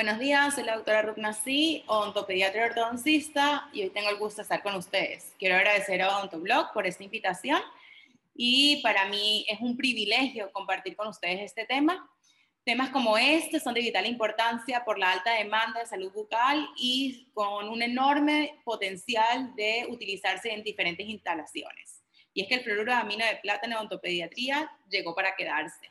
Buenos días, soy la doctora Ruth Nasi, odontopediatra ortodoncista, y hoy tengo el gusto de estar con ustedes. Quiero agradecer a Odontoblog por esta invitación y para mí es un privilegio compartir con ustedes este tema. Temas como este son de vital importancia por la alta demanda de salud bucal y con un enorme potencial de utilizarse en diferentes instalaciones. Y es que el fluoruro de amino de plata en odontopediatría llegó para quedarse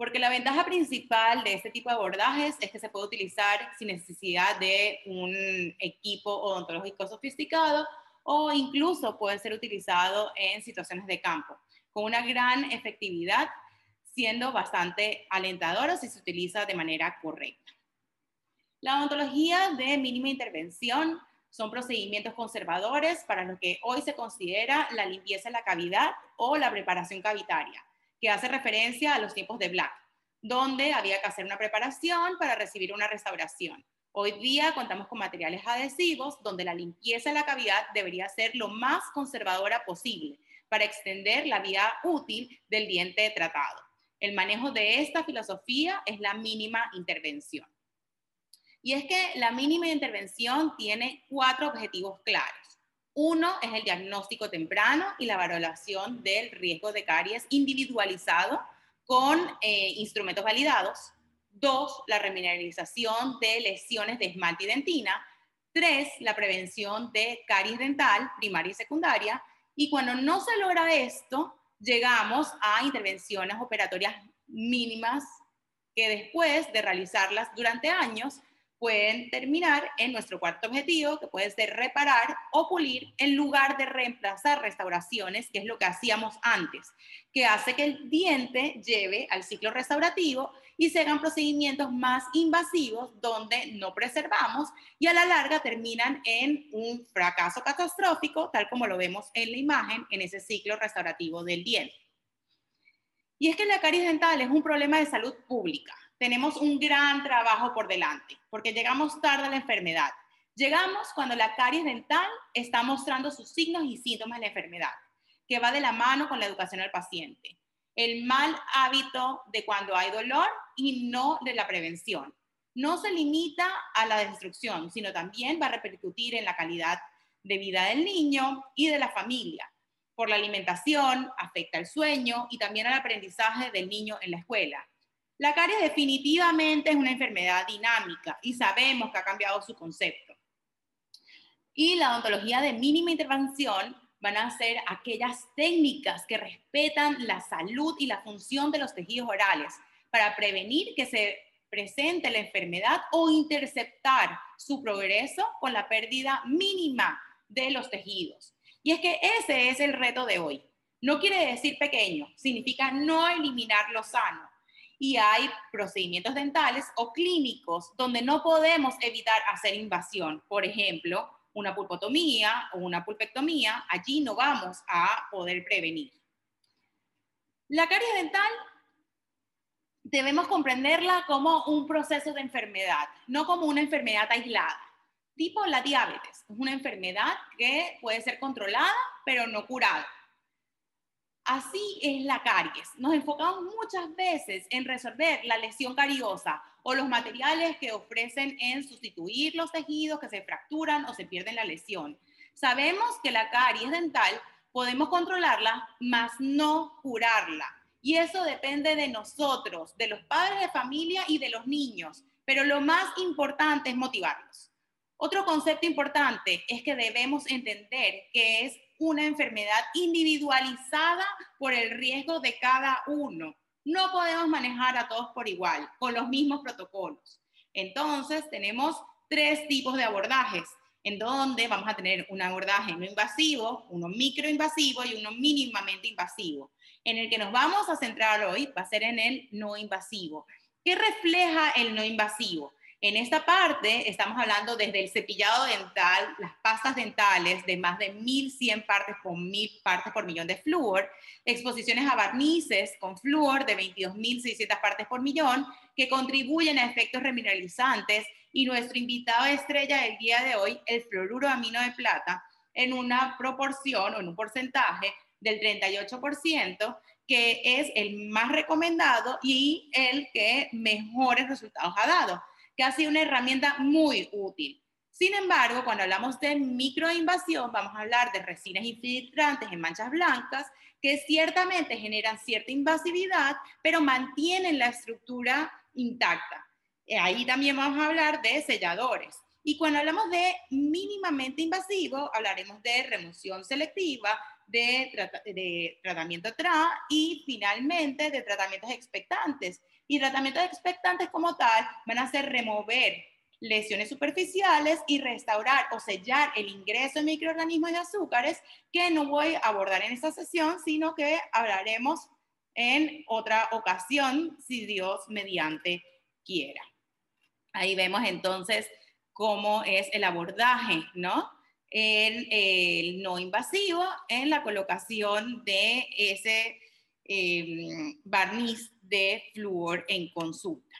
porque la ventaja principal de este tipo de abordajes es que se puede utilizar sin necesidad de un equipo odontológico sofisticado o incluso puede ser utilizado en situaciones de campo, con una gran efectividad, siendo bastante alentadora si se utiliza de manera correcta. La odontología de mínima intervención son procedimientos conservadores para lo que hoy se considera la limpieza de la cavidad o la preparación cavitaria que hace referencia a los tiempos de Black, donde había que hacer una preparación para recibir una restauración. Hoy día contamos con materiales adhesivos donde la limpieza de la cavidad debería ser lo más conservadora posible para extender la vida útil del diente tratado. El manejo de esta filosofía es la mínima intervención. Y es que la mínima intervención tiene cuatro objetivos claros. Uno es el diagnóstico temprano y la valoración del riesgo de caries individualizado con eh, instrumentos validados. Dos, la remineralización de lesiones de esmalte y dentina. Tres, la prevención de caries dental primaria y secundaria. Y cuando no se logra esto, llegamos a intervenciones operatorias mínimas que después de realizarlas durante años pueden terminar en nuestro cuarto objetivo, que puede ser reparar o pulir en lugar de reemplazar restauraciones, que es lo que hacíamos antes, que hace que el diente lleve al ciclo restaurativo y se hagan procedimientos más invasivos donde no preservamos y a la larga terminan en un fracaso catastrófico, tal como lo vemos en la imagen en ese ciclo restaurativo del diente. Y es que la caries dental es un problema de salud pública tenemos un gran trabajo por delante, porque llegamos tarde a la enfermedad. Llegamos cuando la caries dental está mostrando sus signos y síntomas de la enfermedad, que va de la mano con la educación al paciente. El mal hábito de cuando hay dolor y no de la prevención. No se limita a la destrucción, sino también va a repercutir en la calidad de vida del niño y de la familia. Por la alimentación, afecta el sueño y también al aprendizaje del niño en la escuela. La caries definitivamente es una enfermedad dinámica y sabemos que ha cambiado su concepto. Y la odontología de mínima intervención van a ser aquellas técnicas que respetan la salud y la función de los tejidos orales para prevenir que se presente la enfermedad o interceptar su progreso con la pérdida mínima de los tejidos. Y es que ese es el reto de hoy. No quiere decir pequeño, significa no eliminar lo sano, y hay procedimientos dentales o clínicos donde no podemos evitar hacer invasión. Por ejemplo, una pulpotomía o una pulpectomía, allí no vamos a poder prevenir. La caries dental debemos comprenderla como un proceso de enfermedad, no como una enfermedad aislada. Tipo la diabetes, es una enfermedad que puede ser controlada, pero no curada. Así es la caries. Nos enfocamos muchas veces en resolver la lesión cariosa o los materiales que ofrecen en sustituir los tejidos que se fracturan o se pierden la lesión. Sabemos que la caries dental podemos controlarla, mas no curarla. Y eso depende de nosotros, de los padres de familia y de los niños. Pero lo más importante es motivarlos. Otro concepto importante es que debemos entender que es una enfermedad individualizada por el riesgo de cada uno. No podemos manejar a todos por igual, con los mismos protocolos. Entonces, tenemos tres tipos de abordajes, en donde vamos a tener un abordaje no invasivo, uno microinvasivo y uno mínimamente invasivo. En el que nos vamos a centrar hoy va a ser en el no invasivo. ¿Qué refleja el no invasivo? En esta parte estamos hablando desde el cepillado dental, las pastas dentales de más de 1100 partes por, mil partes por millón de flúor, exposiciones a barnices con flúor de 22.600 partes por millón que contribuyen a efectos remineralizantes y nuestro invitado estrella del día de hoy, el fluoruro amino de plata, en una proporción o en un porcentaje del 38%, que es el más recomendado y el que mejores resultados ha dado que ha sido una herramienta muy útil. Sin embargo, cuando hablamos de microinvasión, vamos a hablar de resinas infiltrantes en manchas blancas que ciertamente generan cierta invasividad, pero mantienen la estructura intacta. Eh, ahí también vamos a hablar de selladores. Y cuando hablamos de mínimamente invasivo, hablaremos de remoción selectiva, de, tratamiento TRA y finalmente de tratamientos expectantes. Y tratamientos expectantes como tal van a ser remover lesiones superficiales y restaurar o sellar el ingreso de microorganismos y azúcares que no voy a abordar en esta sesión, sino que hablaremos en otra ocasión, si Dios mediante quiera. Ahí vemos entonces cómo es el abordaje, ¿no? En el no invasivo, en la colocación de ese em, barniz de flúor en consulta.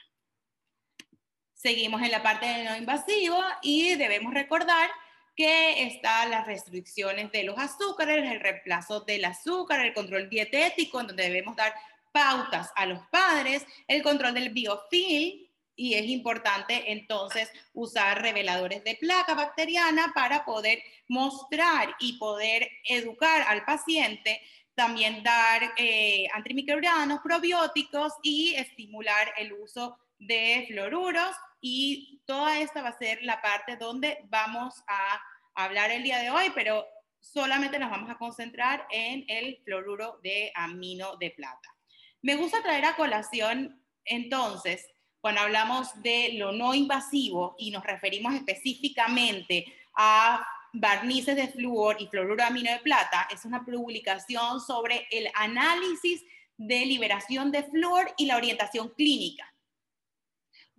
Seguimos en la parte de no invasivo y debemos recordar que están las restricciones de los azúcares, el reemplazo del azúcar, el control dietético, en donde debemos dar pautas a los padres, el control del biofilm, y es importante entonces usar reveladores de placa bacteriana para poder mostrar y poder educar al paciente, también dar eh, antimicrobianos, probióticos y estimular el uso de fluoruros y toda esta va a ser la parte donde vamos a hablar el día de hoy, pero solamente nos vamos a concentrar en el fluoruro de amino de plata. Me gusta traer a colación entonces, cuando hablamos de lo no invasivo y nos referimos específicamente a barnices de flúor y fluoruro de amino de plata, es una publicación sobre el análisis de liberación de flúor y la orientación clínica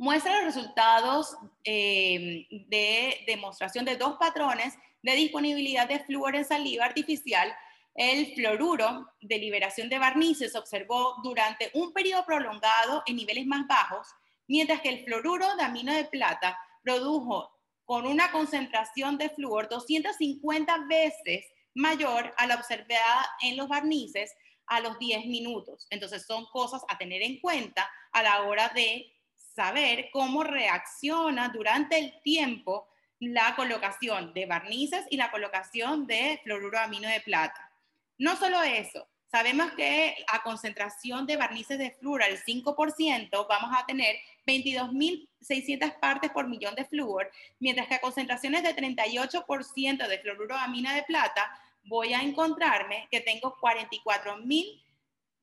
muestra los resultados eh, de demostración de dos patrones de disponibilidad de flúor en saliva artificial. El fluoruro de liberación de barnices se observó durante un periodo prolongado en niveles más bajos, mientras que el fluoruro de amino de plata produjo con una concentración de flúor 250 veces mayor a la observada en los barnices a los 10 minutos. Entonces son cosas a tener en cuenta a la hora de saber cómo reacciona durante el tiempo la colocación de barnices y la colocación de fluoruro amino de plata. No solo eso, sabemos que a concentración de barnices de flúor al 5% vamos a tener 22.600 partes por millón de flúor, mientras que a concentraciones de 38% de fluoruro amino de plata voy a encontrarme que tengo 44.800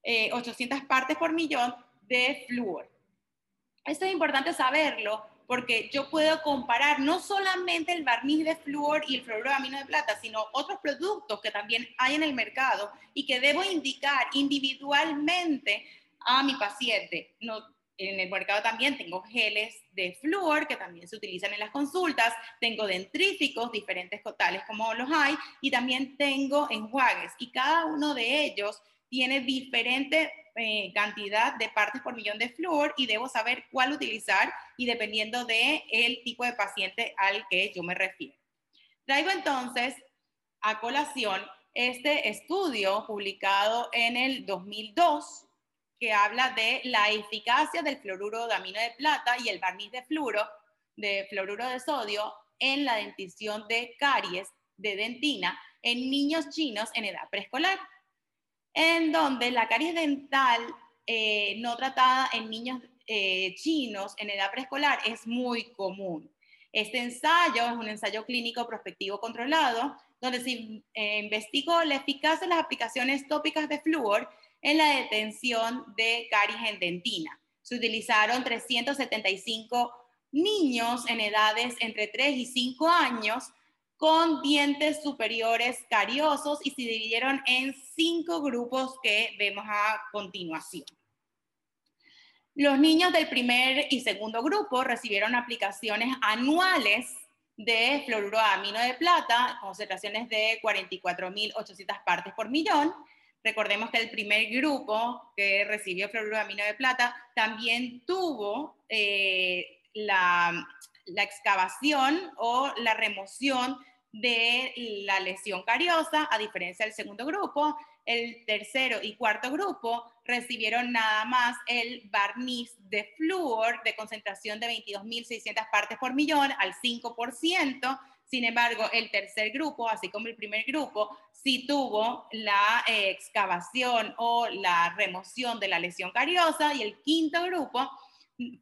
eh, partes por millón de flúor. Esto es importante saberlo porque yo puedo comparar no solamente el barniz de flúor y el fluoruro de amino de plata, sino otros productos que también hay en el mercado y que debo indicar individualmente a mi paciente. No, en el mercado también tengo geles de flúor que también se utilizan en las consultas, tengo dentríficos diferentes tales como los hay y también tengo enjuagues y cada uno de ellos tiene diferente eh, cantidad de partes por millón de flúor y debo saber cuál utilizar y dependiendo de el tipo de paciente al que yo me refiero. Traigo entonces a colación este estudio publicado en el 2002 que habla de la eficacia del fluoruro de amino de plata y el barniz de fluoro, de fluoruro de sodio en la dentición de caries de dentina en niños chinos en edad preescolar en donde la caries dental eh, no tratada en niños eh, chinos en edad preescolar es muy común. Este ensayo es un ensayo clínico prospectivo controlado, donde se eh, investigó la eficacia de las aplicaciones tópicas de flúor en la detención de caries en dentina. Se utilizaron 375 niños en edades entre 3 y 5 años con dientes superiores cariosos y se dividieron en cinco grupos que vemos a continuación. Los niños del primer y segundo grupo recibieron aplicaciones anuales de fluoruro de plata, concentraciones de 44.800 partes por millón. Recordemos que el primer grupo que recibió fluoruro de amino de plata también tuvo eh, la excavación o la remoción de la lesión cariosa, a diferencia del segundo grupo, el tercero y cuarto grupo recibieron nada más el barniz de flúor de concentración de 22.600 partes por millón al 5%. Sin embargo, el tercer grupo, así como el primer grupo, sí tuvo la eh, excavación o la remoción de la lesión cariosa y el quinto grupo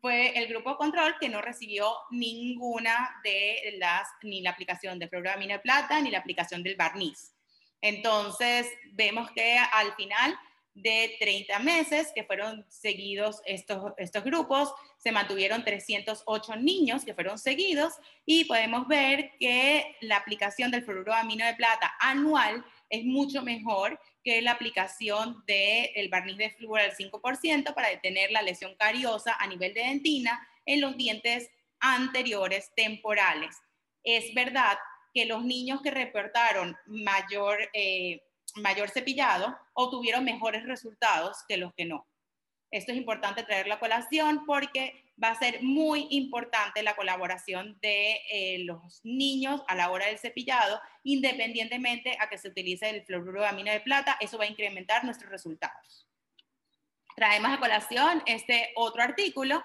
fue el grupo control que no recibió ninguna de las, ni la aplicación de fluoramina de plata ni la aplicación del barniz. Entonces, vemos que al final de 30 meses que fueron seguidos estos, estos grupos, se mantuvieron 308 niños que fueron seguidos y podemos ver que la aplicación del fluoruro amino de plata anual es mucho mejor que la aplicación del barniz de flúor al 5% para detener la lesión cariosa a nivel de dentina en los dientes anteriores temporales. Es verdad que los niños que reportaron mayor, eh, mayor cepillado obtuvieron mejores resultados que los que no. Esto es importante traer la colación porque va a ser muy importante la colaboración de eh, los niños a la hora del cepillado, independientemente a que se utilice el fluoruro de plata, eso va a incrementar nuestros resultados. Traemos a colación este otro artículo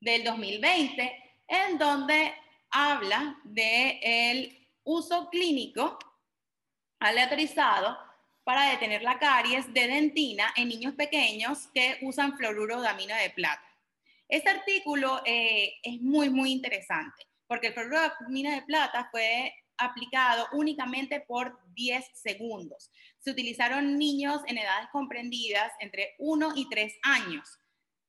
del 2020, en donde habla del el uso clínico aleatorizado para detener la caries de dentina en niños pequeños que usan fluoruro de amina de plata. Este artículo eh, es muy, muy interesante porque el fluoruro de amina de plata fue aplicado únicamente por 10 segundos. Se utilizaron niños en edades comprendidas entre 1 y 3 años.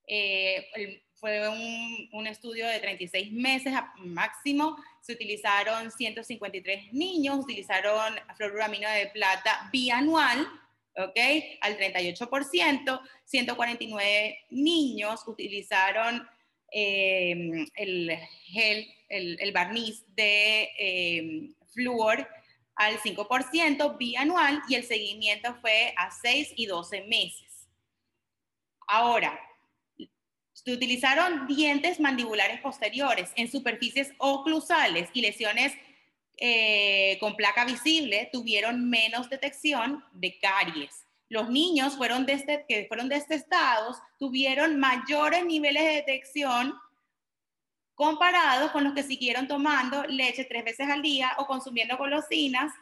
Eh, el, fue un, estudio de 36 meses máximo. Se utilizaron 153 niños, utilizaron fluoramino de plata bianual, ¿ok? Al 38%. 149 niños utilizaron em, el gel, el, barniz de eh, flúor al 5% bianual y el seguimiento fue a 6 y 12 meses. Ahora, utilizaron dientes mandibulares posteriores en superficies oclusales y lesiones eh, con placa visible tuvieron menos detección de caries. Los niños fueron este, que fueron detestados tuvieron mayores niveles de detección comparados con los que siguieron tomando leche tres veces al día o consumiendo golosinas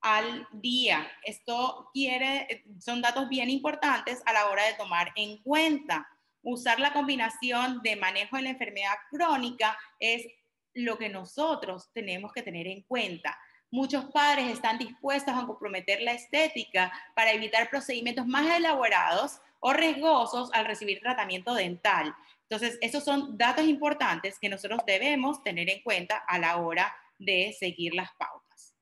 al día. Esto quiere, son datos bien importantes a la hora de tomar en cuenta usar la combinación de manejo de la enfermedad crónica es lo que nosotros tenemos que tener en cuenta. Muchos padres están dispuestos a comprometer la estética para evitar procedimientos más elaborados o riesgosos al recibir tratamiento dental. Entonces, esos son datos importantes que nosotros debemos tener en cuenta a la hora de seguir las pautas.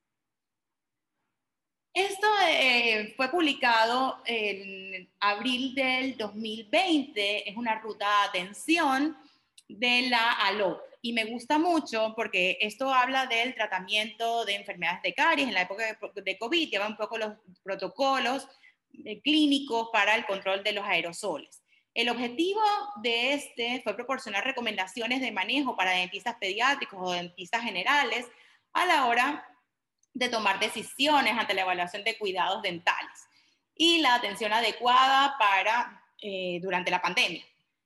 Esto eh, fue publicado en abril del 2020, es una ruta de atención de la ALOP y me gusta mucho porque esto habla del tratamiento de enfermedades de caries en la época de COVID, lleva un poco los protocolos eh, clínicos para el control de los aerosoles. El objetivo de este fue proporcionar recomendaciones de manejo para dentistas pediátricos o dentistas generales a la hora de tomar decisiones ante la evaluación de cuidados dentales y la atención adecuada para eh, durante la pandemia,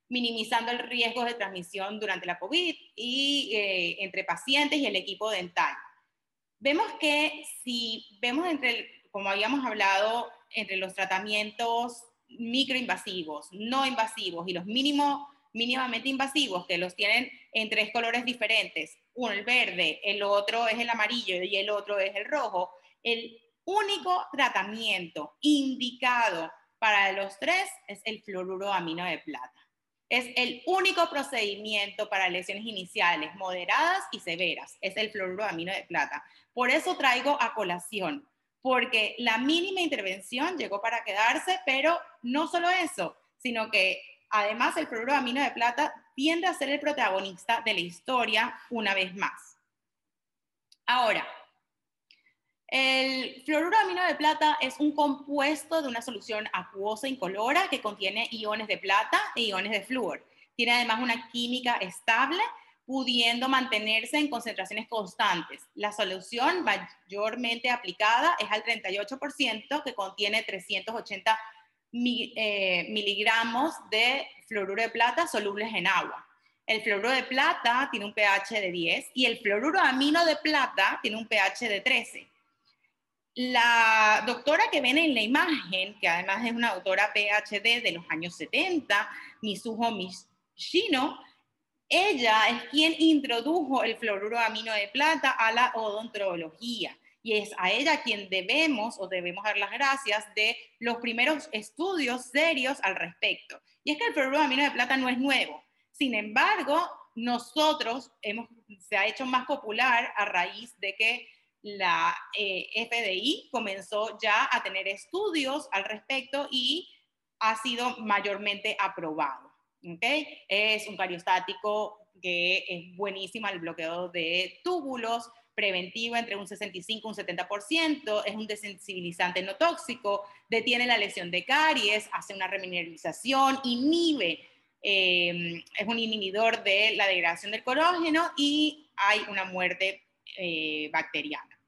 minimizando el riesgo de transmisión durante la COVID y eh, entre pacientes y el equipo dental. Vemos que si vemos entre, como habíamos hablado, entre los tratamientos microinvasivos, no invasivos y los mínimo, mínimamente invasivos, que los tienen en tres colores diferentes, uno el verde, el otro es el amarillo y el otro es el rojo, el único tratamiento indicado para los tres es el fluoruro amino de plata. Es el único procedimiento para lesiones iniciales moderadas y severas. Es el fluoruro amino de plata. Por eso traigo a colación, porque la mínima intervención llegó para quedarse, pero no solo eso, sino que además el fluoruro amino de plata tiende a ser el protagonista de la historia una vez más. Ahora, el fluoruro amino de plata es un compuesto de una solución acuosa incolora que contiene iones de plata e iones de flúor. Tiene además una química estable pudiendo mantenerse en concentraciones constantes. La solución mayormente aplicada es al 38% que contiene 380 eh, miligramos de fluoruro de plata solubles en agua. El fluoruro de plata tiene un pH de 10 y el fluoruro amino de plata tiene un pH de 13. La doctora que ven en la imagen, que además es una doctora PhD de los años 70, Mizuho Mishino, ella es quien introdujo el fluoruro amino de plata a la odontología y es a ella quien debemos o debemos dar las gracias de los primeros estudios serios al respecto. Y es que el fluoruro amino de plata no es nuevo. Sin embargo, nosotros hemos, se ha hecho más popular a raíz de que la eh, FDI comenzó ya a tener estudios al respecto y ha sido mayormente aprobado. ¿okay? Es un cariostático que es buenísimo el bloqueo de túbulos, preventivo entre un 65 y un 70%, es un desensibilizante no tóxico, detiene la lesión de caries, hace una remineralización, inhibe, em, es un inhibidor de la degradación del colágeno y hay una muerte eh, bacteriana.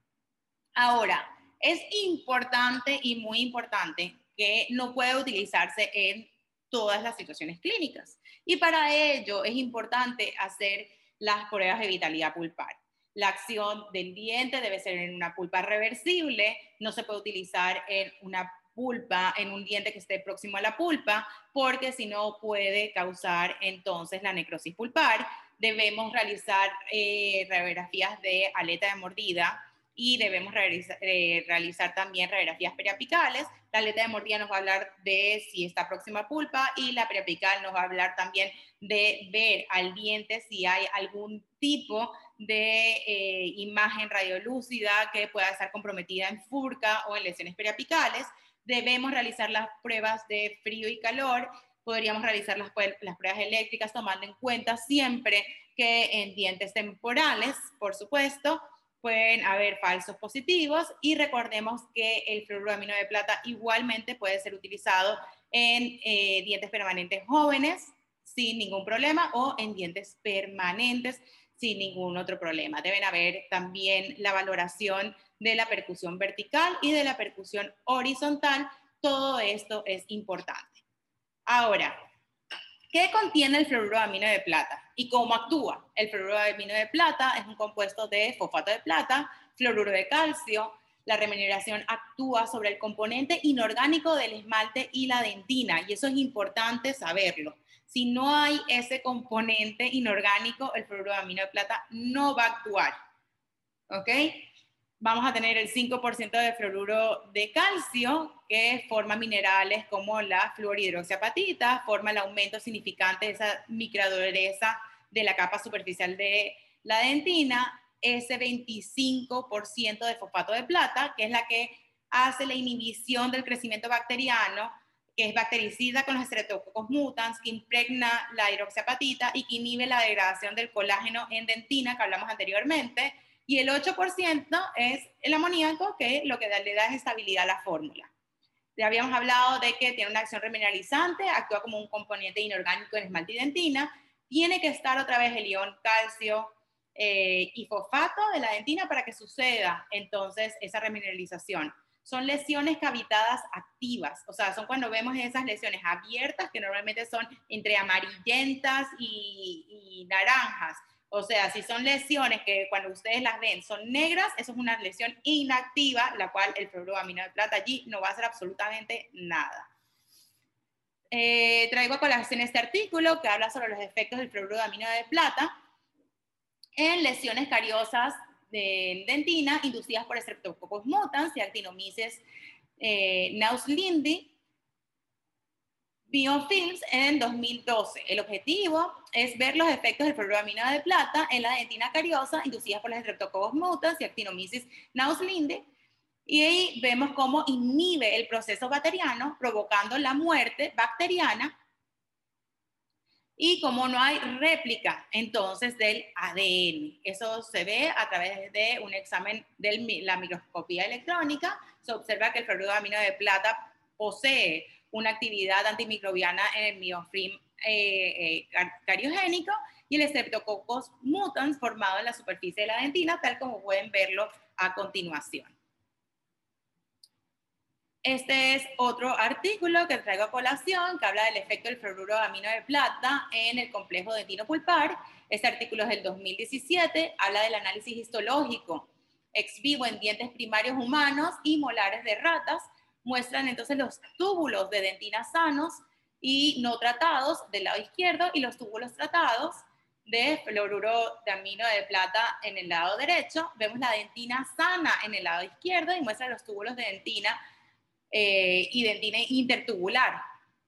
Ahora, es importante y muy importante que no puede utilizarse en todas las situaciones clínicas. Y para ello es importante hacer las pruebas de vitalidad pulpar. La acción del diente debe ser en una pulpa reversible, no se puede utilizar en una pulpa, en un diente que esté próximo a la pulpa, porque si no puede causar entonces la necrosis pulpar. Debemos realizar eh, radiografías de aleta de mordida y debemos realizar, eh, realizar también radiografías periapicales la aleta de mordida nos va a hablar de si está próxima pulpa y la periapical nos va a hablar también de ver al diente si hay algún tipo de eh, imagen radiolúcida que pueda estar comprometida en furca o en lesiones periapicales. Debemos realizar las pruebas de frío y calor. Podríamos realizar las, pruebas eléctricas tomando en cuenta siempre que en dientes temporales, por supuesto, pueden haber falsos positivos y recordemos que el fluoruro amino de plata igualmente puede ser utilizado en eh, dientes permanentes jóvenes sin ningún problema o en dientes permanentes sin ningún otro problema. Deben haber también la valoración de la percusión vertical y de la percusión horizontal. Todo esto es importante. Ahora, ¿Qué contiene el fluoruro de plata y cómo actúa? El fluoruro de plata es un compuesto de fosfato de plata, fluoruro de calcio. La remuneración actúa sobre el componente inorgánico del esmalte y la dentina y eso es importante saberlo. Si no hay ese componente inorgánico, el fluoruro de amino de plata no va a actuar. ¿Ok? Vamos a tener el 5% de fluoruro de calcio, que forma minerales como la fluorhidroxiapatita, forma el aumento significante de esa microdureza de la capa superficial de la dentina, ese 25% de fosfato de plata, que es la que hace la inhibición del crecimiento bacteriano, que es bactericida con los Streptococcus mutans, que impregna la hidroxiapatita y que inhibe la degradación del colágeno en dentina, que hablamos anteriormente, y el 8% es el amoníaco, que lo que le da es estabilidad a la fórmula. Ya habíamos hablado de que tiene una acción remineralizante, actúa como un componente inorgánico en esmalte y dentina, tiene que estar otra vez el ion calcio eh, y fosfato de la dentina para que suceda entonces esa remineralización. Son lesiones cavitadas activas, o sea, son cuando vemos esas lesiones abiertas que normalmente son entre amarillentas y naranjas o sea, si son lesiones que cuando ustedes las ven son negras, eso es una lesión inactiva, la cual el fluoruro de plata allí no va a hacer absolutamente nada. Eh, traigo a colación este artículo que habla sobre los efectos del fluoruro de plata en lesiones cariosas de dentina inducidas por Streptococcus mutans y Actinomyces eh, nauslindi Biofilms en 2012. El objetivo es ver los efectos del fluoroamina de plata en la dentina cariosa inducida por las Streptococcus mutans y Actinomyces nauslinde. Y ahí vemos cómo inhibe el proceso bacteriano, provocando la muerte bacteriana y como no hay réplica entonces del ADN. Eso se ve a través de un examen de la microscopía electrónica. Se observa que el fluoruro de plata posee una actividad antimicrobiana en el miofilm eh, eh, cariogénico y el Streptococcus mutans formado en la superficie de la dentina, tal como pueden verlo a continuación. Este es otro artículo que traigo a colación que habla del efecto del fluoruro de amino de plata en el complejo dentino pulpar. Este artículo es del 2017, habla del análisis histológico ex vivo en dientes primarios humanos y molares de ratas. Muestran entonces los túbulos de dentina sanos y no tratados del lado izquierdo y los túbulos tratados de fluoruro de amino de plata en el lado derecho. Vemos la dentina sana en el lado izquierdo y muestra los túbulos de dentina eh, y dentina intertubular.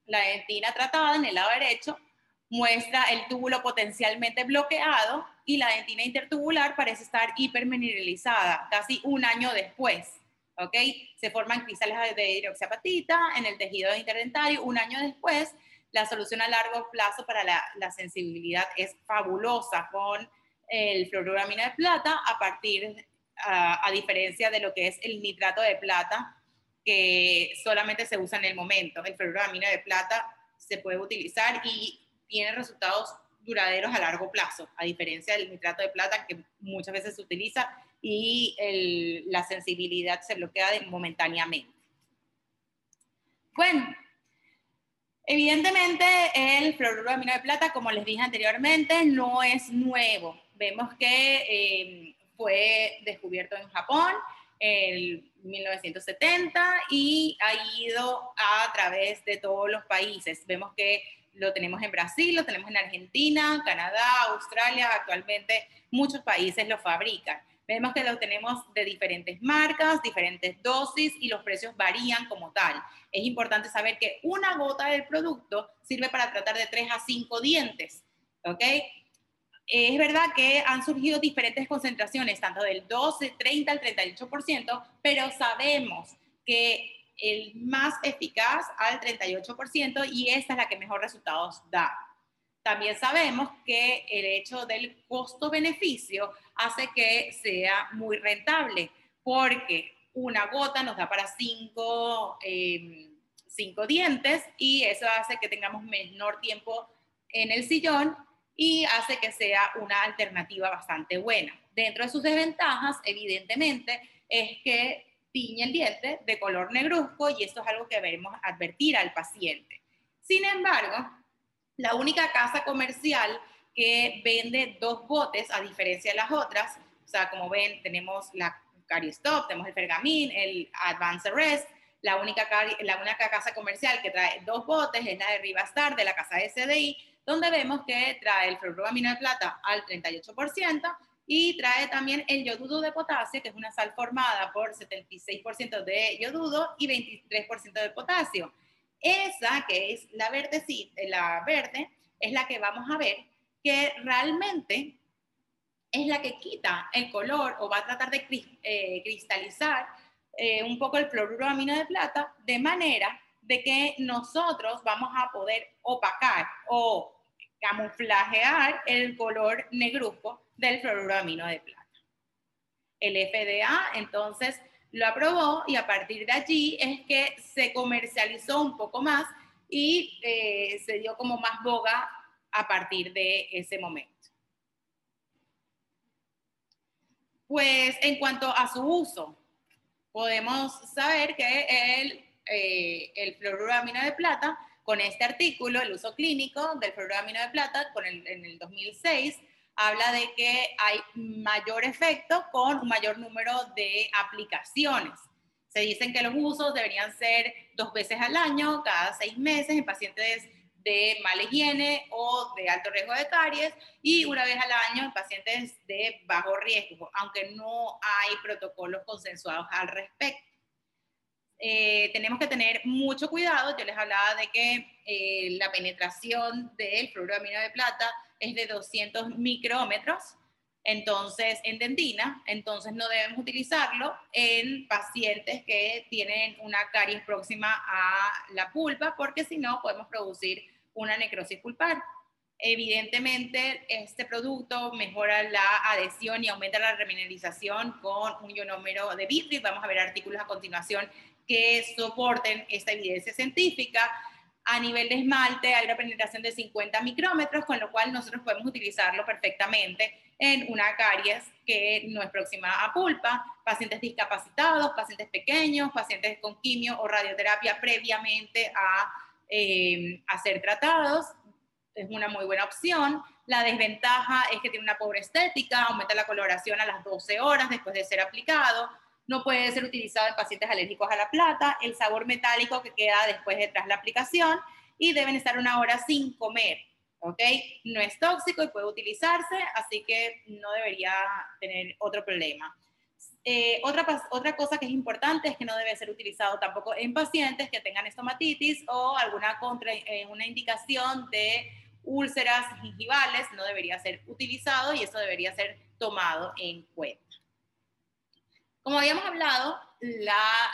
La dentina tratada en el lado derecho muestra el túbulo potencialmente bloqueado y la dentina intertubular parece estar hipermineralizada casi un año después. ¿Ok? Se forman cristales de hidroxiapatita en el tejido interdentario un año después. La solución a largo plazo para la, sensibilidad es fabulosa con el fluoruramina de plata a partir, a diferencia de lo que es el nitrato de plata, que solamente se usa en el momento. El amino de plata se puede utilizar y tiene resultados duraderos a largo plazo, a diferencia del nitrato de plata que muchas veces se utiliza y la sensibilidad se bloquea momentáneamente. Bueno, evidentemente el fluoruro de amino de plata, como les dije anteriormente, no es nuevo. Vemos que eh, fue descubierto en Japón en 1970 y ha ido a través de todos los países. Vemos que lo tenemos en Brasil, lo tenemos en Argentina, Canadá, Australia, actualmente muchos países lo fabrican. Vemos que lo tenemos de diferentes marcas, diferentes dosis y los precios varían como tal. Es importante saber que una gota del producto sirve para tratar de 3 a 5 dientes, ¿ok? es verdad que han surgido diferentes concentraciones, tanto del 12, 30 al 38%, pero sabemos que el más eficaz al 38% y esta es la que mejor resultados da. También sabemos que el hecho del costo-beneficio hace que sea muy rentable, porque una gota nos da para cinco, em, cinco dientes y eso hace que tengamos menor tiempo en el sillón y hace que sea una alternativa bastante buena. Dentro de sus desventajas, evidentemente, es que tiñe el diente de color negruzco y esto es algo que debemos advertir al paciente. Sin embargo, la única casa comercial que vende dos botes, a diferencia de las otras, o sea, como ven, tenemos la Caristop, tenemos el Fergamin, el Advanced Rest, la única, la única casa comercial que trae dos botes es la de Rivastar, de la casa SDI, donde vemos que trae el fluoroamino de plata al 38% y trae también el yodudo de potasio, que es una sal formada por 76% de yodudo y 23% de potasio. Esa, que es la verde, sí, la verde, es la que vamos a ver que realmente es la que quita el color o va a tratar de eh, cristalizar eh, un poco el fluoruro amino de plata de manera de que nosotros vamos a poder opacar o camuflajear el color negruzco del fluoruro amino de plata. El FDA entonces lo aprobó y a partir de allí es que se comercializó un poco más y eh, se dio como más boga a partir de ese momento. Pues en cuanto a su uso, podemos saber que el eh, el de plata con este artículo, el uso clínico del fluoruro amino de plata con el, en el 2006, habla de que hay mayor efecto con un mayor número de aplicaciones. Se dicen que los usos deberían ser dos veces al año, cada seis meses, en pacientes de mala higiene o de alto riesgo de caries y una vez al año en pacientes de bajo riesgo, aunque no hay protocolos consensuados al respecto. Eh, tenemos que tener mucho cuidado. Yo les hablaba de que eh, la penetración del fluoruro de amino de plata es de 200 micrómetros, entonces en dentina, entonces no debemos utilizarlo en pacientes que tienen una caries próxima a la pulpa, porque si no podemos producir una necrosis pulpar. Evidentemente, este producto mejora la adhesión y aumenta la remineralización con un ionómero de vitrio. Vamos a ver artículos a continuación que soporten esta evidencia científica. A nivel de esmalte hay una penetración de 50 micrómetros, con lo cual nosotros podemos utilizarlo perfectamente en una caries que no es próxima a pulpa, pacientes discapacitados, pacientes pequeños, pacientes con quimio o radioterapia previamente a, eh, ser tratados. Es una muy buena opción. La desventaja es que tiene una pobre estética, aumenta la coloración a las 12 horas después de ser aplicado no puede ser utilizado en pacientes alérgicos a la plata, el sabor metálico que queda después de tras la aplicación y deben estar una hora sin comer, ¿ok? No es tóxico y puede utilizarse, así que no debería tener otro problema. Eh, otra, otra cosa que es importante es que no debe ser utilizado tampoco en pacientes que tengan estomatitis o alguna contra, eh, una indicación de úlceras gingivales, no debería ser utilizado y eso debería ser tomado en cuenta. Como habíamos hablado,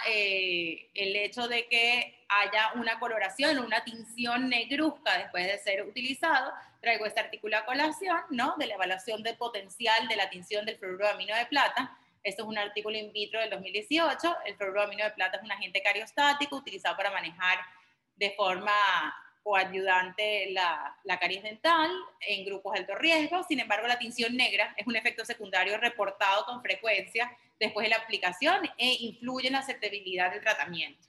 eh, el hecho de que haya una coloración, una tinción negruzca después de ser utilizado, traigo esta artículo a colación, ¿no? De la evaluación de potencial de la tinción del fluoruro de plata. Esto es un artículo in vitro del 2018. El fluoruro de amino de plata es un agente cariostático utilizado para manejar de forma coayudante la, la caries dental en grupos de alto riesgo. Sin embargo, la tinción negra es un efecto secundario reportado con frecuencia después de la aplicación e influye en la aceptabilidad del tratamiento.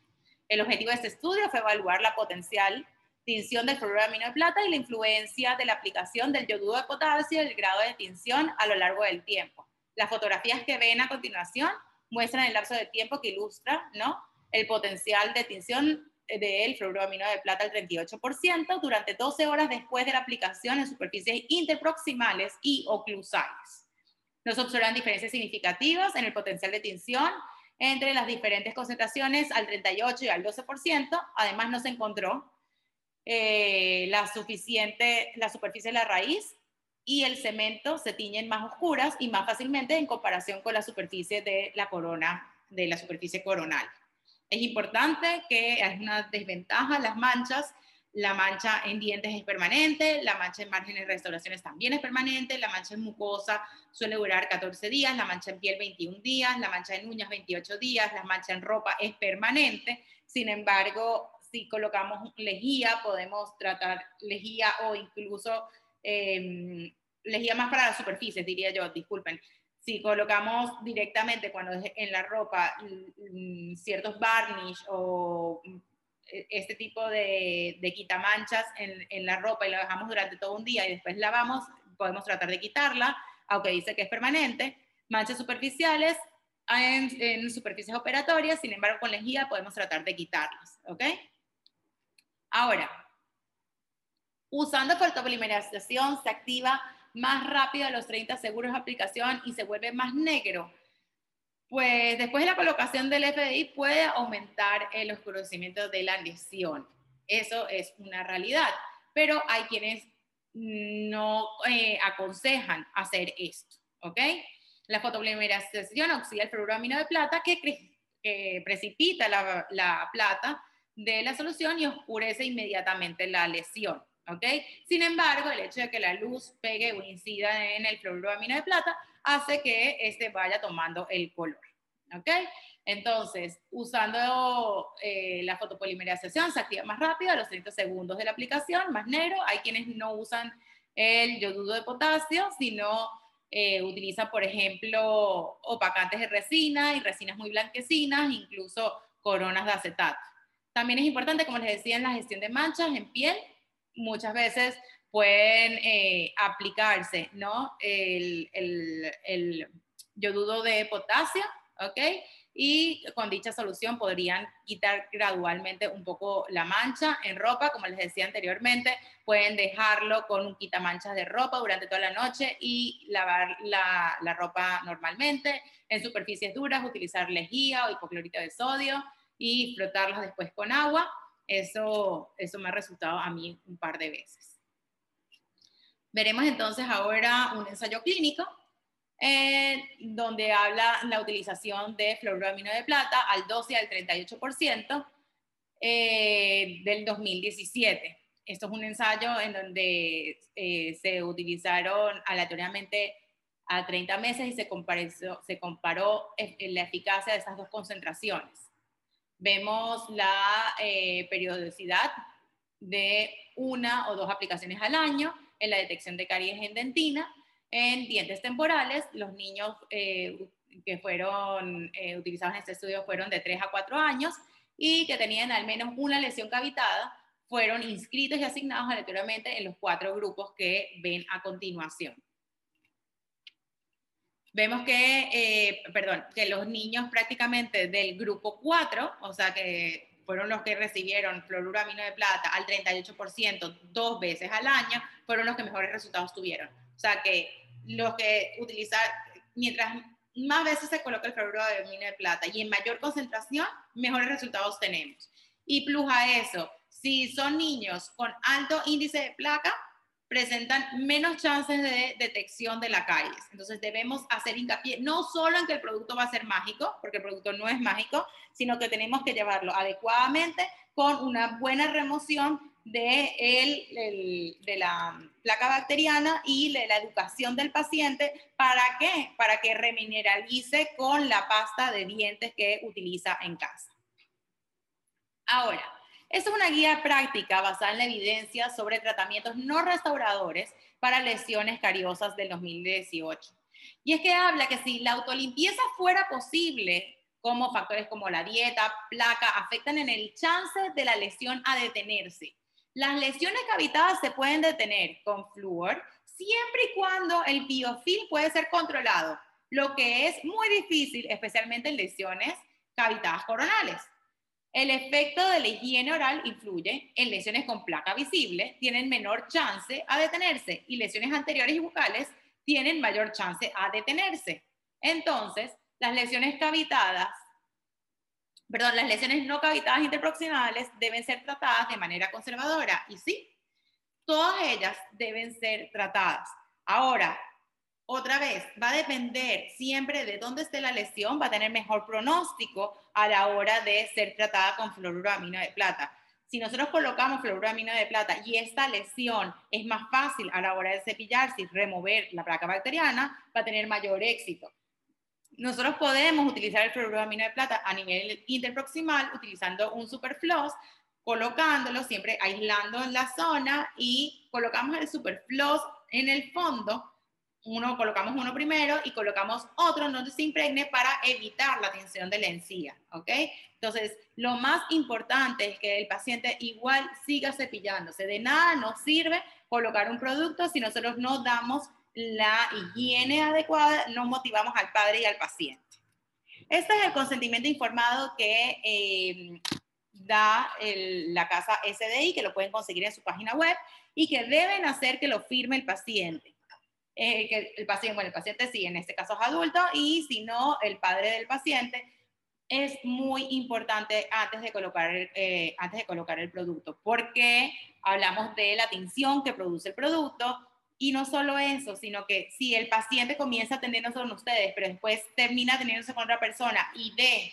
El objetivo de este estudio fue evaluar la potencial tinción del fluoruro de amino de plata y la influencia de la aplicación del yoduro de potasio y el grado de tinción a lo largo del tiempo. Las fotografías que ven a continuación muestran el lapso de tiempo que ilustra ¿no? el potencial de tinción del fluoruro de de plata al 38% durante 12 horas después de la aplicación en superficies interproximales y oclusales. Nos observan diferencias significativas en el potencial de tinción entre las diferentes concentraciones al 38 y al 12%. Además, no se encontró eh, la suficiente, la superficie de la raíz y el cemento se tiñen más oscuras y más fácilmente en comparación con la superficie de la corona, de la superficie coronal. Es importante que hay una desventaja, las manchas la mancha en dientes es permanente, la mancha en márgenes de restauraciones también es permanente, la mancha en mucosa suele durar 14 días, la mancha en piel 21 días, la mancha en uñas 28 días, la mancha en ropa es permanente. Sin embargo, si colocamos lejía, podemos tratar lejía o incluso eh, lejía más para las superficies, diría yo, disculpen. Si colocamos directamente cuando en la ropa mm, ciertos varnish o e, este tipo de, de quitamanchas en, en, la ropa y la dejamos durante todo un día y después lavamos, podemos tratar de quitarla, aunque dice que es permanente. Manchas superficiales en, en superficies operatorias, sin embargo con lejía podemos tratar de quitarlas, ¿ok? Ahora, usando fotopolimerización se activa más rápido a los 30 segundos de aplicación y se vuelve más negro pues después de la colocación del FDI puede aumentar el oscurecimiento de la lesión. Eso es una realidad, pero hay quienes no eh, aconsejan hacer esto, ¿ok? La fotopolimerización oxida el fluoruro amino de plata que, precipita la, la, plata de la solución y oscurece inmediatamente la lesión, ¿ok? Sin embargo, el hecho de que la luz pegue o incida en el fluoruro amino de plata hace que este vaya tomando el color. ¿Ok? Entonces, usando eh, la fotopolimerización se activa más rápido a los 30 segundos de la aplicación, más negro. Hay quienes no usan el yoduro de potasio, sino eh, utilizan, por ejemplo, opacantes de resina y resinas muy blanquecinas, incluso coronas de acetato. También es importante, como les decía, en la gestión de manchas en piel, muchas veces pueden eh, aplicarse ¿no? el, el, el de potasio, ¿ok? Y con dicha solución podrían quitar gradualmente un poco la mancha en ropa, como les decía anteriormente, pueden dejarlo con un quitamanchas de ropa durante toda la noche y lavar la, la ropa normalmente. En superficies duras, utilizar lejía o hipoclorito de sodio y frotarlos después con agua. Eso, eso me ha resultado a mí un par de veces. Veremos entonces ahora un ensayo clínico eh, donde habla la utilización de fluoroamino de plata al 12 y al 38% eh, del 2017. Esto es un ensayo en donde eh, se utilizaron aleatoriamente a 30 meses y se, se comparó la eficacia de esas dos concentraciones. Vemos la periodicidad de una o dos aplicaciones al año en la detección de caries en dentina. En dientes temporales, los niños eh, que fueron eh, utilizados en este estudio fueron de 3 a 4 años y que tenían al menos una lesión cavitada, fueron inscritos y asignados aleatoriamente en los cuatro grupos que ven a continuación. Vemos que, eh, perdón, que los niños prácticamente del grupo 4, o sea que fueron los que recibieron fluoruro amino de plata al 38% dos veces al año, fueron los que mejores resultados tuvieron. O sea que los que utilizar, mientras más veces se coloca el fluoruro de amino de plata y en mayor concentración, mejores resultados tenemos. Y plus a eso, si son niños con alto índice de placa, presentan menos chances de detección de la caries. Entonces debemos hacer hincapié no solo en que el producto va a ser mágico, porque el producto no es mágico, sino que tenemos que llevarlo adecuadamente con una buena remoción de, la placa bacteriana y la educación del paciente. ¿Para qué? Para que remineralice con la pasta de dientes que utiliza en casa. Ahora, es una guía práctica basada en la evidencia sobre tratamientos no restauradores para lesiones cariosas del 2018. Y es que habla que si la autolimpieza fuera posible, como factores como la dieta, placa, afectan en el chance de la lesión a detenerse. Las lesiones cavitadas se pueden detener con flúor siempre y cuando el biofilm puede ser controlado, lo que es muy difícil, especialmente en lesiones cavitadas coronales. El efecto de la higiene oral influye en lesiones con placa visible, tienen menor chance a detenerse y lesiones anteriores y bucales tienen mayor chance a detenerse. Entonces, las lesiones cavitadas, perdón, las lesiones no cavitadas interproximales deben ser tratadas de manera conservadora y sí, todas ellas deben ser tratadas. Ahora, otra vez, va a depender siempre de dónde esté la lesión, va a tener mejor pronóstico a la hora de ser tratada con fluoruro amino de plata. Si nosotros colocamos fluoruro amino de plata y esta lesión es más fácil a la hora de cepillarse y remover la placa bacteriana, va a tener mayor éxito. Nosotros podemos utilizar el fluoruro amino de plata a nivel interproximal utilizando un superfloss, colocándolo siempre aislando en la zona y colocamos el superfloss en el fondo uno, colocamos uno primero y colocamos otro donde se impregne para evitar la tensión de la encía, ¿ok? Entonces, lo más importante es que el paciente igual siga cepillándose. De nada nos sirve colocar un producto si nosotros no damos la higiene adecuada, no motivamos al padre y al paciente. Este es el consentimiento informado que eh, da la casa SDI, que lo pueden conseguir en su página web y que deben hacer que lo firme el paciente. Eh, que el paciente, bueno, el paciente sí, en este caso es adulto, y si no, el padre del paciente, es muy importante antes de colocar, eh, antes de colocar el producto, porque hablamos de la tinción que produce el producto, y no solo eso, sino que si el paciente comienza a tenernos con ustedes, pero después termina teniéndose con otra persona y ve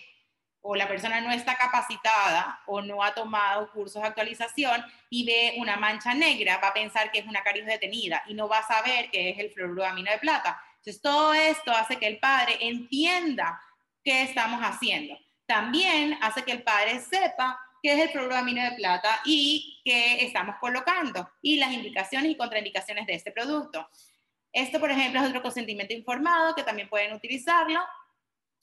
o la persona no está capacitada o no ha tomado cursos de actualización y ve una mancha negra, va a pensar que es una caries detenida y no va a saber que es el fluoruro de plata. Entonces, todo esto hace que el padre entienda qué estamos haciendo. También hace que el padre sepa qué es el fluoruro de amino de plata y qué estamos colocando y las indicaciones y contraindicaciones de este producto. Esto, por ejemplo, es otro consentimiento informado que también pueden utilizarlo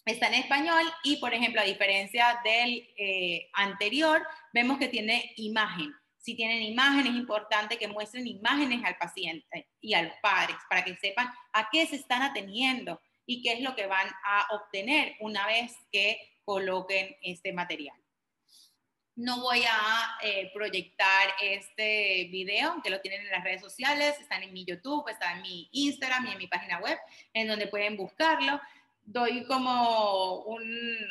está en español y, por ejemplo, a diferencia del eh, anterior, vemos que tiene imagen. Si tienen imagen, es importante que muestren imágenes al paciente y a los padres para que sepan a qué se están ateniendo y qué es lo que van a obtener una vez que coloquen este material. No voy a eh, proyectar este video, aunque lo tienen en las redes sociales, están en mi YouTube, está en mi Instagram y en mi página web, en donde pueden buscarlo doy como un,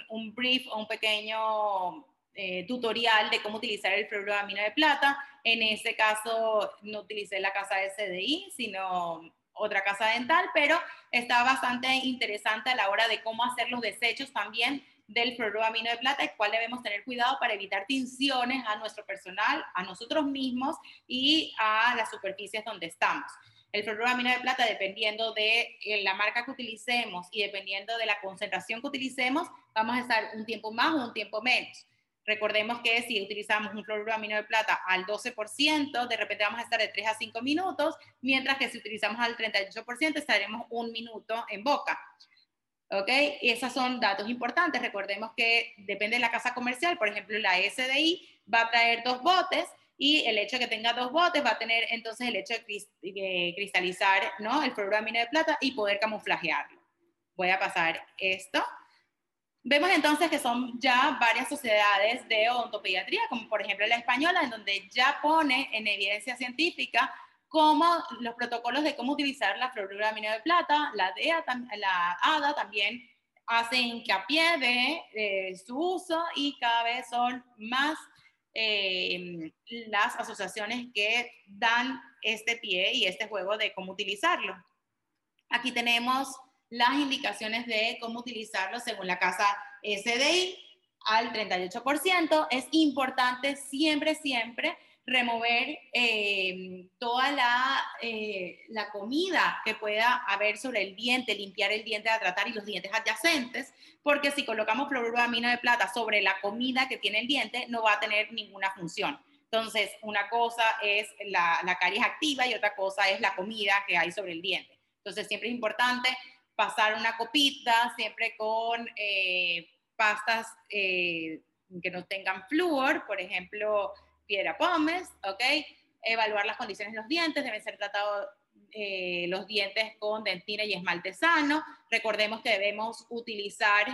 un brief o un pequeño eh, tutorial de cómo utilizar el fluoruro de plata. En este caso no utilicé la casa de CDI, sino otra casa dental, pero está bastante interesante a la hora de cómo hacer los desechos también del fluoruro de amino de plata, el cual debemos tener cuidado para evitar tinciones a nuestro personal, a nosotros mismos y a las superficies donde estamos. El fluoruro de amino de plata, dependiendo de eh, la marca que utilicemos y dependiendo de la concentración que utilicemos, vamos a estar un tiempo más o un tiempo menos. Recordemos que si utilizamos un fluoruro de amino de plata al 12%, de repente vamos a estar de 3 a 5 minutos, mientras que si utilizamos al 38% estaremos un minuto en boca. ¿Ok? Esos son datos importantes. Recordemos que depende de la casa comercial, por ejemplo, la SDI va a traer dos botes y el hecho de que tenga dos botes va a tener entonces el hecho de cristalizar ¿no? el fluoruro de amino de plata y poder camuflajearlo. Voy a pasar esto. Vemos entonces que son ya varias sociedades de odontopediatría, como por ejemplo la española, en donde ya pone en evidencia científica cómo los protocolos de cómo utilizar la fluoruro de amino de plata, la, DEA, la ADA también hace hincapié de, su uso y cada vez son más eh, las asociaciones que dan este pie y este juego de cómo utilizarlo. Aquí tenemos las indicaciones de cómo utilizarlo según la casa SDI al 38%. Es importante siempre, siempre remover eh, toda la, eh, la, comida que pueda haber sobre el diente, limpiar el diente a tratar y los dientes adyacentes, porque si colocamos fluoruro de amino de plata sobre la comida que tiene el diente, no va a tener ninguna función. Entonces, una cosa es la, la caries activa y otra cosa es la comida que hay sobre el diente. Entonces, siempre es importante pasar una copita, siempre con eh, pastas eh, que no tengan flúor, por ejemplo, piedra pómez, ¿ok? Evaluar las condiciones de los dientes, deben ser tratados eh, los dientes con dentina y esmalte sano. Recordemos que debemos utilizar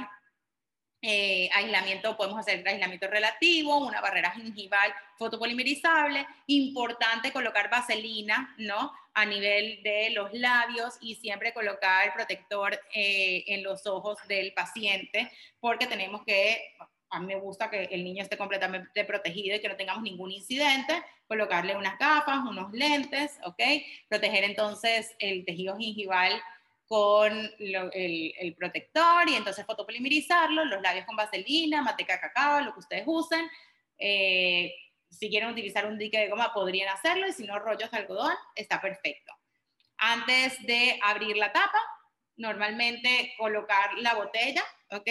eh, aislamiento, podemos hacer aislamiento relativo, una barrera gingival fotopolimerizable, importante colocar vaselina, ¿no? A nivel de los labios y siempre colocar protector eh, en los ojos del paciente, porque tenemos que, a mí me gusta que el niño esté completamente protegido y que no tengamos ningún incidente, colocarle unas gafas, unos lentes, ¿ok? Proteger entonces el tejido gingival con el, protector y entonces fotopolimerizarlo, los labios con vaselina, manteca de cacao, lo que ustedes usen. Eh, si quieren utilizar un dique de goma podrían hacerlo y si no rollos de algodón está perfecto. Antes de abrir la tapa, normalmente colocar la botella, ¿ok?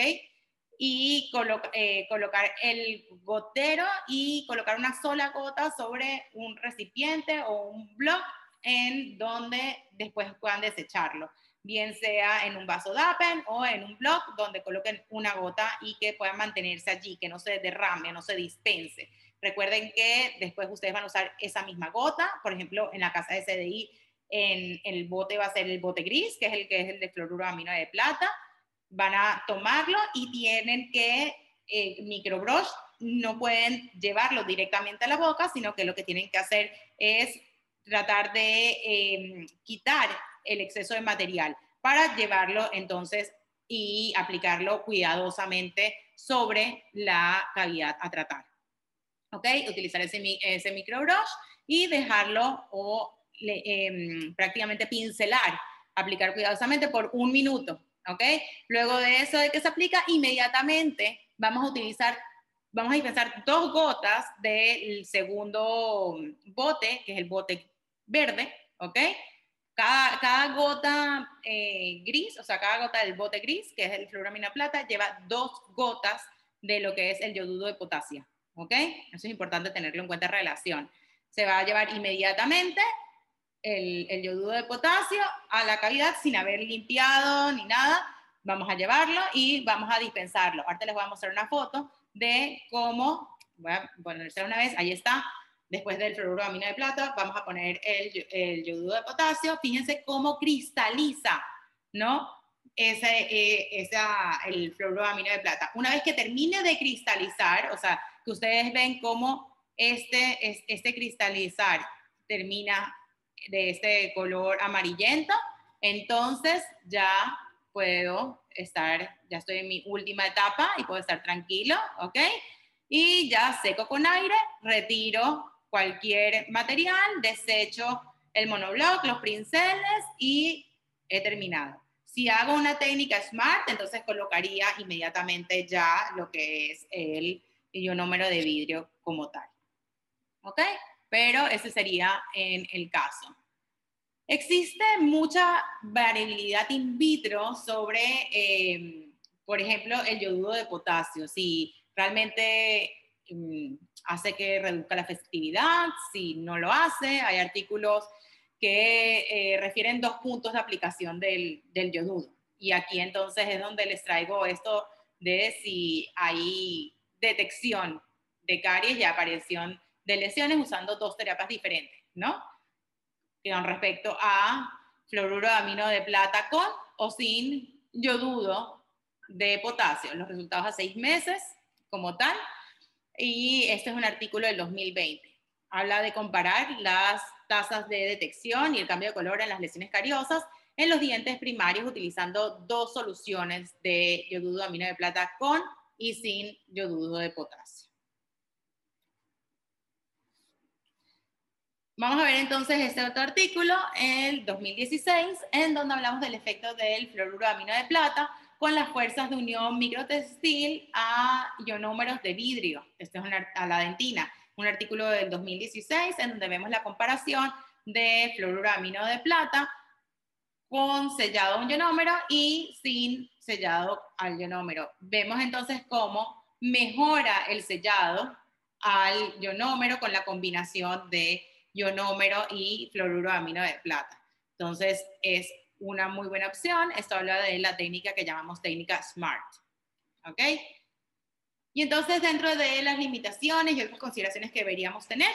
Y eh, colocar el gotero y colocar una sola gota sobre un recipiente o un bloc en donde después puedan desecharlo bien sea en un vaso DAPEN o en un bloc donde coloquen una gota y que puedan mantenerse allí, que no se derrame, no se dispense. Recuerden que después ustedes van a usar esa misma gota, por ejemplo, en la casa de CDI, en, el bote va a ser el bote gris, que es el que es el de fluoruro de de plata. Van a tomarlo y tienen que eh, microbrush, no pueden llevarlo directamente a la boca, sino que lo que tienen que hacer es tratar de eh, quitar el exceso de material para llevarlo entonces y aplicarlo cuidadosamente sobre la cavidad a tratar. ¿Ok? Utilizar ese, ese microbrush y dejarlo o em, prácticamente pincelar, aplicar cuidadosamente por un minuto. ¿Ok? Luego de eso de que se aplica, inmediatamente vamos a utilizar, vamos a dispensar dos gotas del segundo bote, que es el bote verde, ¿ok? Cada, gota eh, gris, o sea, cada gota del bote gris, que es el fluoramina plata, lleva dos gotas de lo que es el yodudo de potasio. ¿Ok? Eso es importante tenerlo en cuenta relación. Se va a llevar inmediatamente el, el yodudo de potasio a la cavidad sin haber limpiado ni nada. Vamos a llevarlo y vamos a dispensarlo. Ahorita les voy a mostrar una foto de cómo, voy a ponerse una vez, ahí está, Después del fluoruro de amino de plata, vamos a poner el, el yodudo de potasio. Fíjense cómo cristaliza, ¿no? Ese, eh, el fluoruro de amino de plata. Una vez que termine de cristalizar, o sea, que ustedes ven cómo este, este cristalizar termina de este color amarillento, entonces ya puedo estar, ya estoy en mi última etapa y puedo estar tranquilo, ¿ok? Y ya seco con aire, retiro cualquier material, desecho el monobloc, los princeles y he terminado. Si hago una técnica SMART, entonces colocaría inmediatamente ya lo que es el ionómero de vidrio como tal. ¿Ok? Pero ese sería en el caso. Existe mucha variabilidad in vitro sobre, eh, por ejemplo, el yodudo de potasio. Si realmente mm, hace que reduzca la festividad, si no lo hace. Hay artículos que eh, refieren dos puntos de aplicación del, del yodudo. Y aquí entonces es donde les traigo esto de si hay detección de caries y aparición de lesiones usando dos terapias diferentes, ¿no? Con respecto a fluoruro de plata con o sin yodudo de potasio. Los resultados a seis meses como tal. Y este es un artículo del 2020. Habla de comparar las tasas de detección y el cambio de color en las lesiones cariosas en los dientes primarios utilizando dos soluciones de yodudo de amino de plata con y sin yodudo de potasio. Vamos a ver entonces este otro artículo, el 2016, en donde hablamos del efecto del fluoruro de plata con las fuerzas de unión microtextil a ionómeros de vidrio. Esto es una, a la dentina, un artículo del 2016 en donde vemos la comparación de fluoruro de amino de plata con sellado a un ionómero y sin sellado al ionómero. Vemos entonces cómo mejora el sellado al ionómero con la combinación de ionómero y fluoruro de plata. Entonces es una muy buena opción. Esto habla de la técnica que llamamos técnica SMART. ¿Ok? Y entonces dentro de las limitaciones y otras consideraciones que deberíamos tener,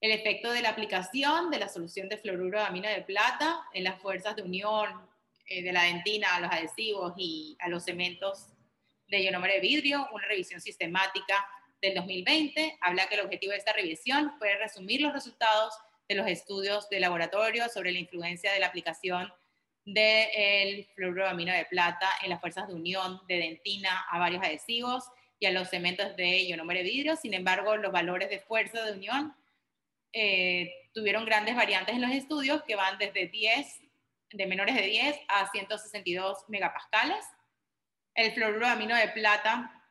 el efecto de la aplicación de la solución de fluoruro de amino de plata en las fuerzas de unión eh, de la dentina a los adhesivos y a los cementos de ionómero de vidrio, una revisión sistemática del 2020, habla que el objetivo de esta revisión fue resumir los resultados de los estudios de laboratorio sobre la influencia de la aplicación del fluoruro de plata en las fuerzas de unión de dentina a varios adhesivos y a los cementos de ionómero de vidrio. Sin embargo, los valores de fuerza de unión eh, tuvieron grandes variantes en los estudios que van desde 10, de menores de 10 a 162 megapascales. El fluoruro de amino de plata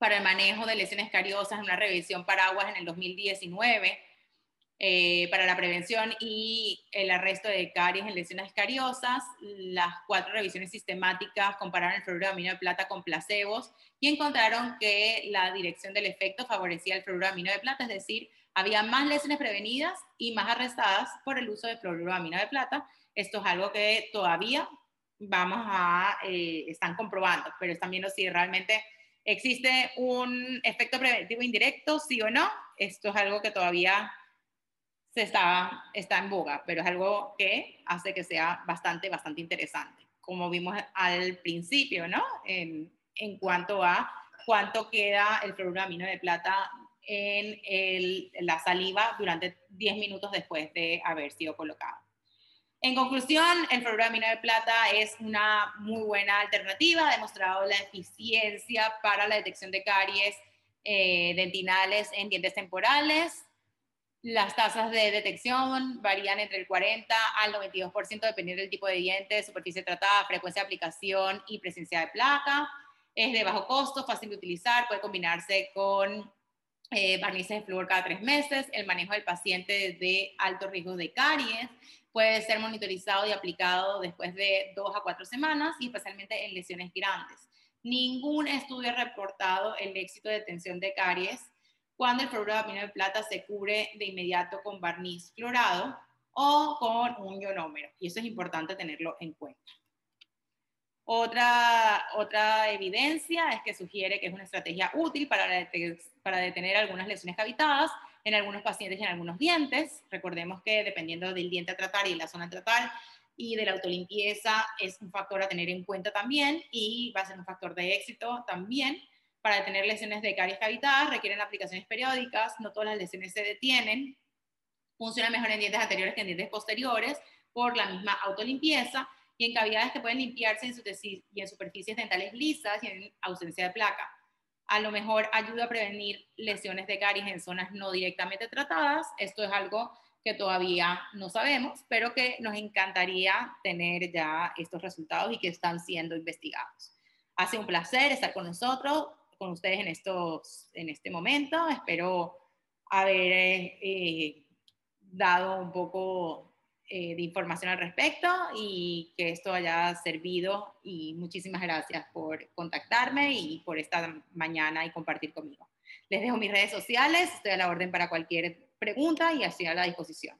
para el manejo de lesiones cariosas, una revisión paraguas en el 2019 eh, para la prevención y el arresto de caries en lesiones cariosas. Las cuatro revisiones sistemáticas compararon el fluoruro de plata con placebos y encontraron que la dirección del efecto favorecía el fluoruro de plata, es decir, había más lesiones prevenidas y más arrestadas por el uso de fluoruro de plata. Esto es algo que todavía vamos a, eh, están comprobando, pero están viendo si realmente existe un efecto preventivo indirecto, sí o no. Esto es algo que todavía se está, está en boga, pero es algo que hace que sea bastante, bastante interesante, como vimos al principio, ¿no? En, en cuanto a cuánto queda el fluoruro de amino de plata en la saliva durante 10 minutos después de haber sido colocado. En conclusión, el amino de plata es una muy buena alternativa, ha demostrado la eficiencia para la detección de caries eh, dentinales en dientes temporales. Las tasas de detección varían entre el 40 al 92% dependiendo del tipo de diente, superficie tratada, frecuencia de aplicación y presencia de placa. Es de bajo costo, fácil de utilizar, puede combinarse con eh, barnices de flúor cada tres meses, el manejo del paciente de alto riesgo de caries, puede ser monitorizado y aplicado después de dos a cuatro semanas y especialmente en lesiones grandes. Ningún estudio ha reportado el éxito de detención de caries cuando el fluoruro de amino de plata se cubre de inmediato con barniz fluorado o con un ionómero. Y eso es importante tenerlo en cuenta. Otra, otra evidencia es que sugiere que es una estrategia útil para, para detener algunas lesiones cavitadas en algunos pacientes y en algunos dientes. Recordemos que dependiendo del diente a tratar y la zona a tratar y de la autolimpieza es un factor a tener en cuenta también y va a ser un factor de éxito también. Para detener lesiones de caries cavitadas requieren aplicaciones periódicas, no todas las lesiones se detienen, funciona mejor en dientes anteriores que en dientes posteriores por la misma autolimpieza y en cavidades que pueden limpiarse y en superficies dentales lisas y en ausencia de placa a lo mejor ayuda a prevenir lesiones de caries en zonas no directamente tratadas. Esto es algo que todavía no sabemos, pero que nos encantaría tener ya estos resultados y que están siendo investigados. Hace un placer estar con nosotros, con ustedes en, estos, en este momento. Espero haber eh, dado un poco eh, de información al respecto y que esto haya servido y muchísimas gracias por contactarme y por esta mañana y compartir conmigo. Les dejo mis redes sociales, estoy a la orden para cualquier pregunta y estoy a la disposición.